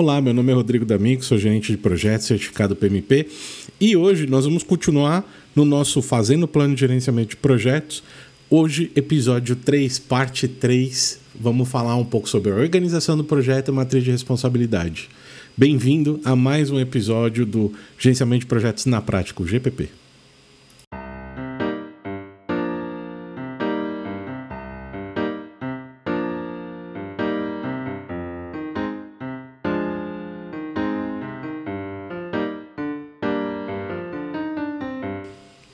Olá, meu nome é Rodrigo D'Amico, sou gerente de projetos certificado PMP e hoje nós vamos continuar no nosso Fazendo Plano de Gerenciamento de Projetos. Hoje, episódio 3, parte 3, vamos falar um pouco sobre a organização do projeto e matriz de responsabilidade. Bem-vindo a mais um episódio do Gerenciamento de Projetos na Prática, o GPP.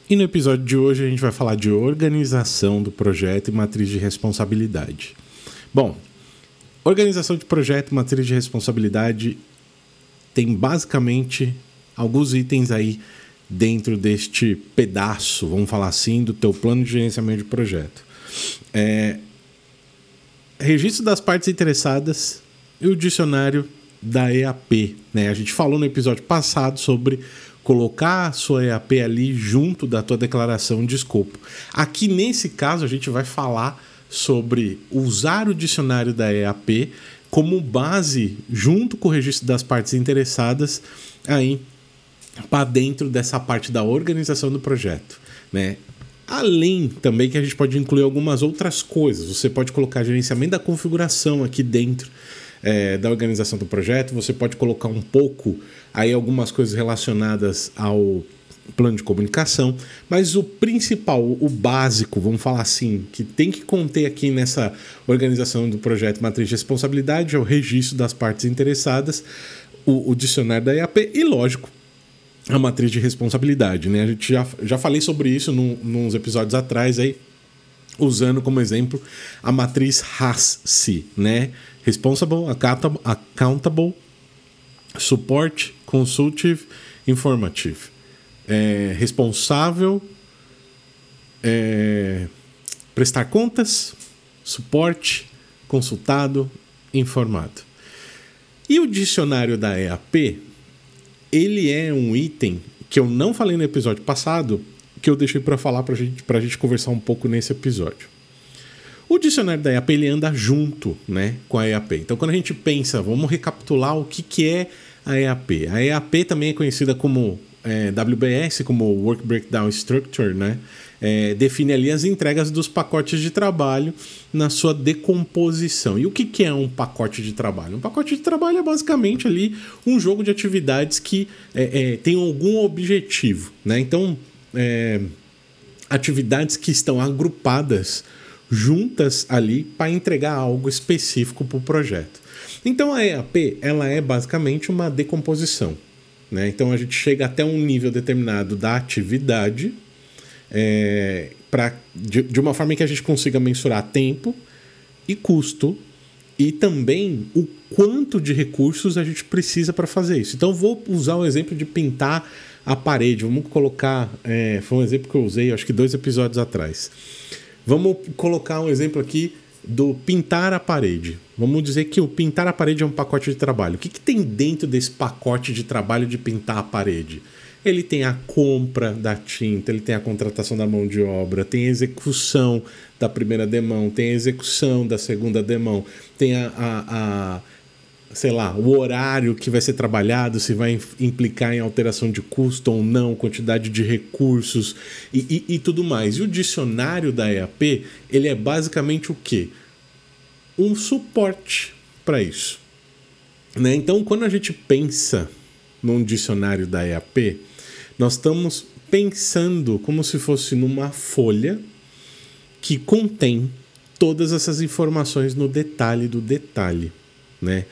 E no episódio de hoje a gente vai falar de organização do projeto e matriz de responsabilidade. Bom, organização de projeto e matriz de responsabilidade tem basicamente alguns itens aí dentro deste pedaço, vamos falar assim, do teu plano de gerenciamento de projeto. É, registro das partes interessadas e o dicionário da EAP. Né? A gente falou no episódio passado sobre colocar a sua EAP ali junto da tua declaração de escopo. Aqui nesse caso a gente vai falar sobre usar o dicionário da EAP como base junto com o registro das partes interessadas aí para dentro dessa parte da organização do projeto, né? Além também que a gente pode incluir algumas outras coisas. Você pode colocar gerenciamento da configuração aqui dentro é, da organização do projeto. Você pode colocar um pouco aí algumas coisas relacionadas ao plano de comunicação, mas o principal, o básico, vamos falar assim, que tem que conter aqui nessa organização do projeto Matriz de Responsabilidade é o registro das partes interessadas, o, o dicionário da EAP e, lógico, a matriz de responsabilidade, né? A gente já, já falei sobre isso num, nos episódios atrás aí, usando como exemplo a matriz RAS-C, né? Responsible, accountable, Support, Consultive, Informative. É, responsável, é, prestar contas, suporte, consultado, informado. E o dicionário da EAP, ele é um item que eu não falei no episódio passado, que eu deixei para falar para gente, a gente conversar um pouco nesse episódio. O dicionário da EAP ele anda junto né, com a EAP. Então, quando a gente pensa, vamos recapitular o que, que é a EAP. A EAP também é conhecida como é, WBS, como Work Breakdown Structure, né? É, define ali as entregas dos pacotes de trabalho na sua decomposição. E o que, que é um pacote de trabalho? Um pacote de trabalho é basicamente ali um jogo de atividades que é, é tem algum objetivo. Né? Então, é, atividades que estão agrupadas juntas ali para entregar algo específico para o projeto. Então a EAP ela é basicamente uma decomposição. Né? Então a gente chega até um nível determinado da atividade é, pra, de, de uma forma que a gente consiga mensurar tempo e custo e também o quanto de recursos a gente precisa para fazer isso. Então vou usar o exemplo de pintar a parede. Vamos colocar, é, foi um exemplo que eu usei, acho que dois episódios atrás. Vamos colocar um exemplo aqui do pintar a parede. Vamos dizer que o pintar a parede é um pacote de trabalho. O que, que tem dentro desse pacote de trabalho de pintar a parede? Ele tem a compra da tinta, ele tem a contratação da mão de obra, tem a execução da primeira demão, tem a execução da segunda demão, tem a, a, a sei lá, o horário que vai ser trabalhado, se vai implicar em alteração de custo ou não, quantidade de recursos e, e, e tudo mais. E o dicionário da EAP, ele é basicamente o quê? Um suporte para isso. Né? Então, quando a gente pensa num dicionário da EAP, nós estamos pensando como se fosse numa folha que contém todas essas informações no detalhe do detalhe, né?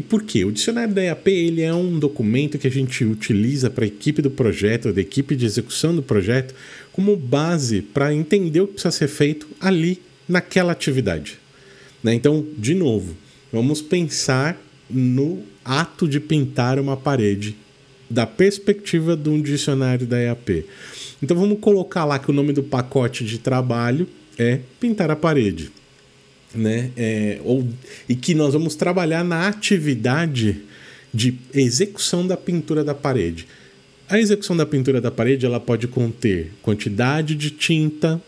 E por quê? O dicionário da EAP ele é um documento que a gente utiliza para a equipe do projeto, da equipe de execução do projeto, como base para entender o que precisa ser feito ali naquela atividade. Né? Então, de novo, vamos pensar no ato de pintar uma parede da perspectiva de um dicionário da EAP. Então vamos colocar lá que o nome do pacote de trabalho é pintar a parede né? É, ou, e que nós vamos trabalhar na atividade de execução da pintura da parede. A execução da pintura da parede ela pode conter quantidade de tinta,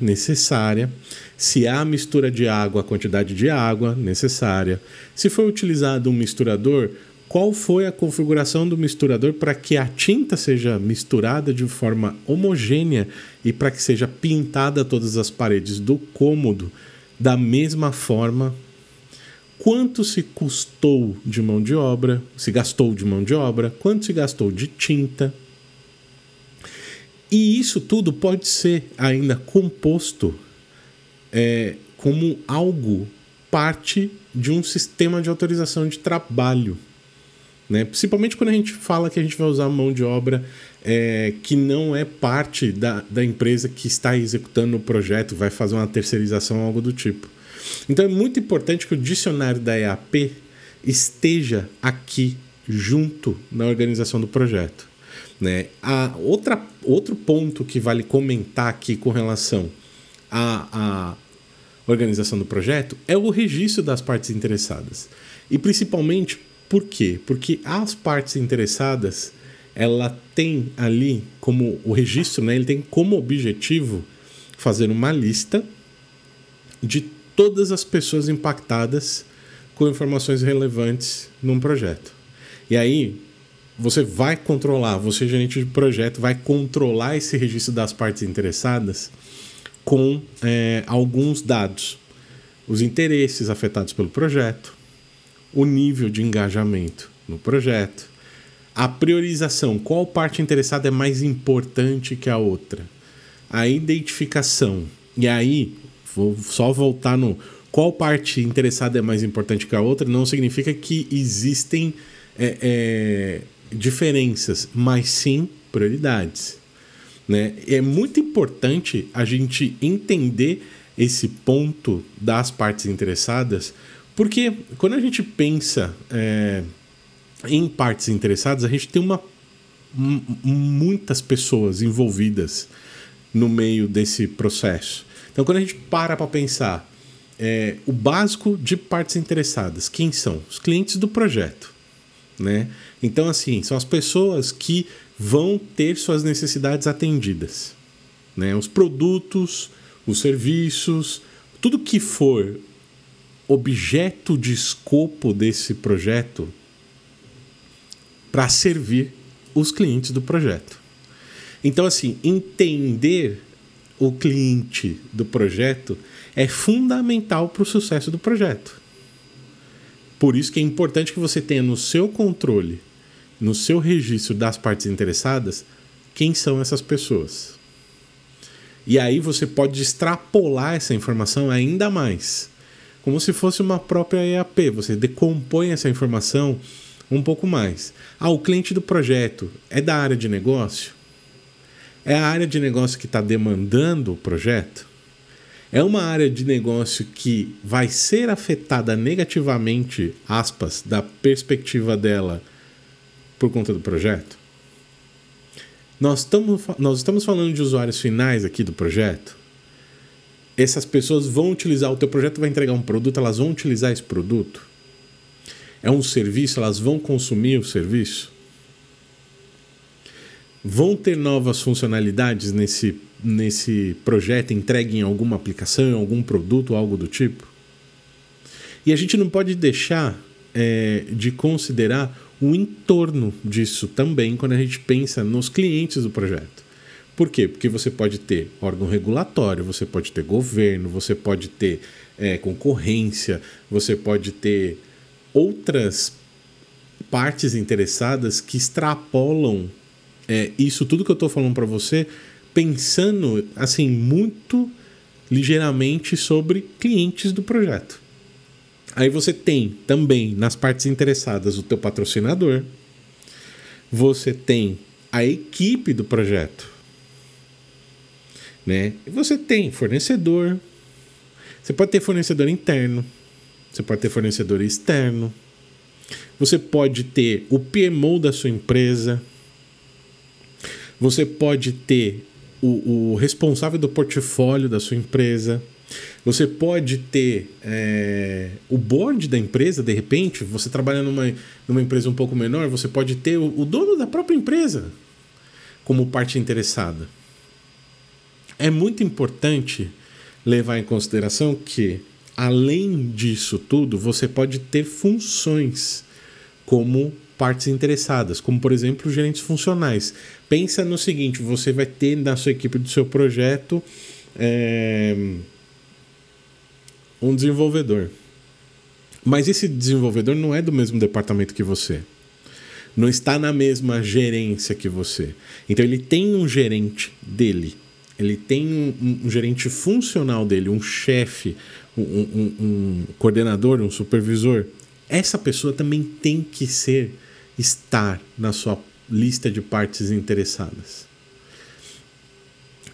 necessária, se há mistura de água, a quantidade de água necessária, se foi utilizado um misturador, qual foi a configuração do misturador para que a tinta seja misturada de forma homogênea e para que seja pintada todas as paredes do cômodo da mesma forma. Quanto se custou de mão de obra, se gastou de mão de obra, quanto se gastou de tinta. E isso tudo pode ser ainda composto é, como algo parte de um sistema de autorização de trabalho. Né? Principalmente quando a gente fala que a gente vai usar mão de obra é, que não é parte da, da empresa que está executando o projeto, vai fazer uma terceirização, algo do tipo. Então é muito importante que o dicionário da EAP esteja aqui junto na organização do projeto. Né? A outra, outro ponto que vale comentar aqui com relação à, à organização do projeto é o registro das partes interessadas. E principalmente por quê? Porque as partes interessadas, ela tem ali como o registro, né, ele tem como objetivo fazer uma lista de todas as pessoas impactadas com informações relevantes num projeto. E aí você vai controlar, você gerente de projeto vai controlar esse registro das partes interessadas com é, alguns dados, os interesses afetados pelo projeto, o nível de engajamento no projeto, a priorização, qual parte interessada é mais importante que a outra, a identificação. E aí, vou só voltar no qual parte interessada é mais importante que a outra, não significa que existem é, é, diferenças, mas sim prioridades. Né? É muito importante a gente entender esse ponto das partes interessadas, porque quando a gente pensa é, em partes interessadas, a gente tem uma, muitas pessoas envolvidas no meio desse processo. Então, quando a gente para para pensar é, o básico de partes interessadas, quem são? Os clientes do projeto. Né? Então, assim, são as pessoas que vão ter suas necessidades atendidas. Né? Os produtos, os serviços, tudo que for objeto de escopo desse projeto para servir os clientes do projeto. Então, assim, entender o cliente do projeto é fundamental para o sucesso do projeto. Por isso que é importante que você tenha no seu controle, no seu registro das partes interessadas, quem são essas pessoas. E aí você pode extrapolar essa informação ainda mais como se fosse uma própria EAP. Você decompõe essa informação um pouco mais. Ah, o cliente do projeto é da área de negócio? É a área de negócio que está demandando o projeto? É uma área de negócio que vai ser afetada negativamente, aspas, da perspectiva dela por conta do projeto? Nós estamos, nós estamos falando de usuários finais aqui do projeto? Essas pessoas vão utilizar o teu projeto, vai entregar um produto, elas vão utilizar esse produto? É um serviço, elas vão consumir o serviço? Vão ter novas funcionalidades nesse, nesse projeto entregue em alguma aplicação, em algum produto, algo do tipo? E a gente não pode deixar é, de considerar o entorno disso também quando a gente pensa nos clientes do projeto. Por quê? Porque você pode ter órgão regulatório, você pode ter governo, você pode ter é, concorrência, você pode ter outras partes interessadas que extrapolam é, isso tudo que eu estou falando para você, pensando assim muito ligeiramente sobre clientes do projeto. Aí você tem também nas partes interessadas o teu patrocinador, você tem a equipe do projeto, né? Você tem fornecedor, você pode ter fornecedor interno, você pode ter fornecedor externo, você pode ter o PMO da sua empresa, você pode ter o, o responsável do portfólio da sua empresa, você pode ter é, o board da empresa, de repente, você trabalha numa, numa empresa um pouco menor, você pode ter o, o dono da própria empresa como parte interessada. É muito importante levar em consideração que, além disso tudo, você pode ter funções como partes interessadas, como por exemplo gerentes funcionais. Pensa no seguinte: você vai ter na sua equipe do seu projeto é, um desenvolvedor. Mas esse desenvolvedor não é do mesmo departamento que você. Não está na mesma gerência que você. Então ele tem um gerente dele. Ele tem um, um gerente funcional dele, um chefe, um, um, um coordenador, um supervisor. Essa pessoa também tem que ser, estar na sua lista de partes interessadas.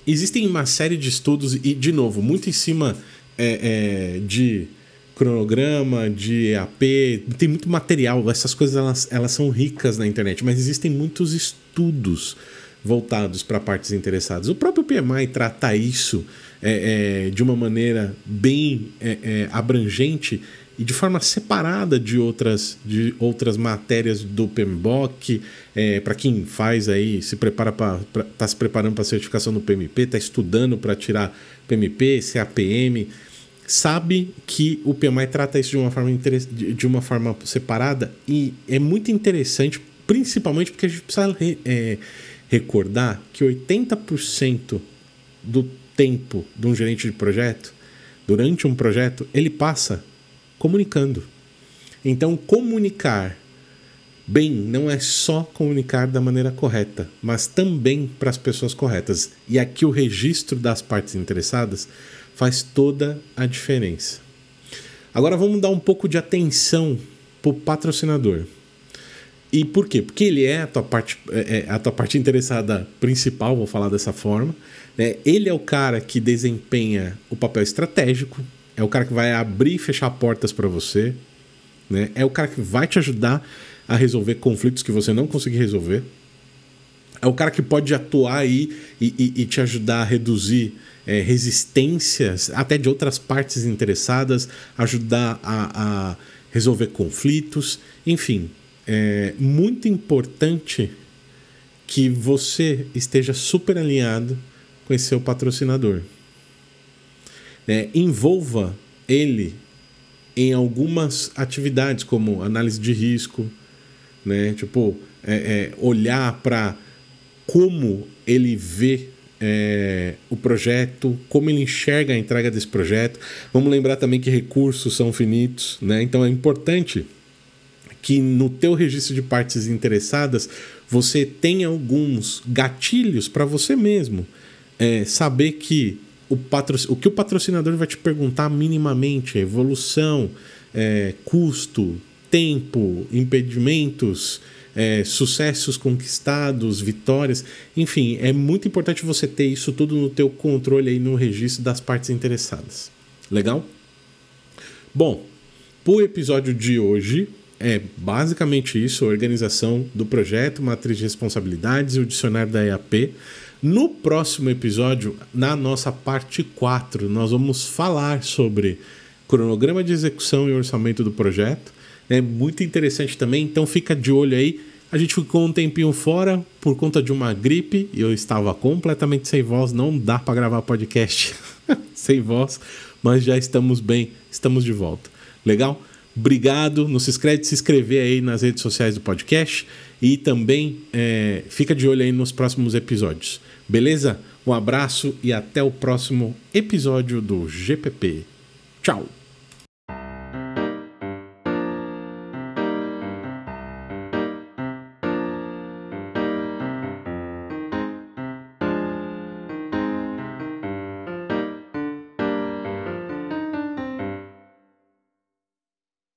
Existem uma série de estudos, e de novo, muito em cima é, é, de cronograma, de EAP, tem muito material, essas coisas elas, elas são ricas na internet, mas existem muitos estudos voltados para partes interessadas. O próprio PMI trata isso é, é, de uma maneira bem é, é abrangente e de forma separada de outras, de outras matérias do PMBOK. É, para quem faz aí, se prepara para está se preparando para a certificação do PMP, está estudando para tirar PMP, CAPM sabe que o PMI trata isso de uma forma, de uma forma separada e é muito interessante, principalmente porque a gente precisa é, recordar que 80% do tempo de um gerente de projeto, durante um projeto, ele passa comunicando. Então, comunicar bem não é só comunicar da maneira correta, mas também para as pessoas corretas. E aqui o registro das partes interessadas faz toda a diferença. Agora vamos dar um pouco de atenção para o patrocinador. E por quê? Porque ele é a tua parte, é, é a tua parte interessada principal, vou falar dessa forma. Né? Ele é o cara que desempenha o papel estratégico, é o cara que vai abrir e fechar portas para você, né? é o cara que vai te ajudar a resolver conflitos que você não conseguir resolver. É o cara que pode atuar aí e, e, e te ajudar a reduzir é, resistências, até de outras partes interessadas, ajudar a, a resolver conflitos, enfim, é muito importante que você esteja super alinhado com esse seu patrocinador. É, envolva ele em algumas atividades, como análise de risco, né? tipo, é, é, olhar para como ele vê é, o projeto, como ele enxerga a entrega desse projeto. Vamos lembrar também que recursos são finitos, né? Então é importante que no teu registro de partes interessadas você tenha alguns gatilhos para você mesmo é, saber que o, o que o patrocinador vai te perguntar minimamente, evolução, é, custo, tempo, impedimentos, é, sucessos conquistados, vitórias, enfim, é muito importante você ter isso tudo no teu controle aí no registro das partes interessadas. Legal? Bom, o episódio de hoje é basicamente isso, a organização do projeto, matriz de responsabilidades e o dicionário da EAP. No próximo episódio, na nossa parte 4, nós vamos falar sobre cronograma de execução e orçamento do projeto, é muito interessante também, então fica de olho aí. A gente ficou um tempinho fora por conta de uma gripe e eu estava completamente sem voz, não dá para gravar podcast sem voz, mas já estamos bem, estamos de volta. Legal? Obrigado, não se esquece de se inscrever aí nas redes sociais do podcast e também é, fica de olho aí nos próximos episódios. Beleza? Um abraço e até o próximo episódio do GPP. Tchau!